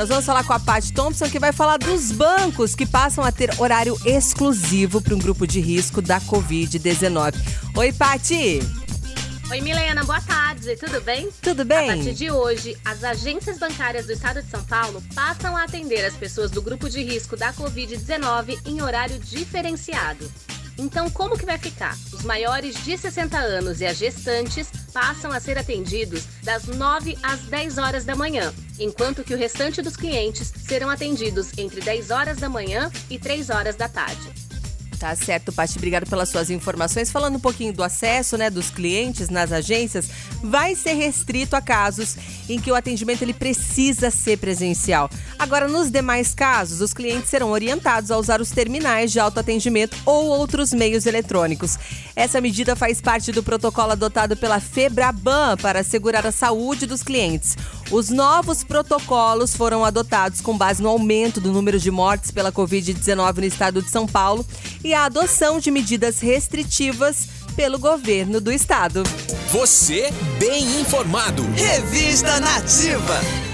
Nós vamos falar com a Paty Thompson, que vai falar dos bancos que passam a ter horário exclusivo para um grupo de risco da Covid-19. Oi, Paty! Oi, Milena, boa tarde, tudo bem? Tudo bem? A partir de hoje, as agências bancárias do estado de São Paulo passam a atender as pessoas do grupo de risco da Covid-19 em horário diferenciado. Então, como que vai ficar? Os maiores de 60 anos e as gestantes passam a ser atendidos das 9 às 10 horas da manhã, enquanto que o restante dos clientes serão atendidos entre 10 horas da manhã e 3 horas da tarde. Tá certo, Paty. Obrigado pelas suas informações. Falando um pouquinho do acesso, né, dos clientes nas agências, vai ser restrito a casos em que o atendimento ele precisa ser presencial. Agora, nos demais casos, os clientes serão orientados a usar os terminais de autoatendimento ou outros meios eletrônicos. Essa medida faz parte do protocolo adotado pela Febraban para assegurar a saúde dos clientes. Os novos protocolos foram adotados com base no aumento do número de mortes pela Covid-19 no estado de São Paulo e a adoção de medidas restritivas pelo governo do estado. Você bem informado. Revista Nativa.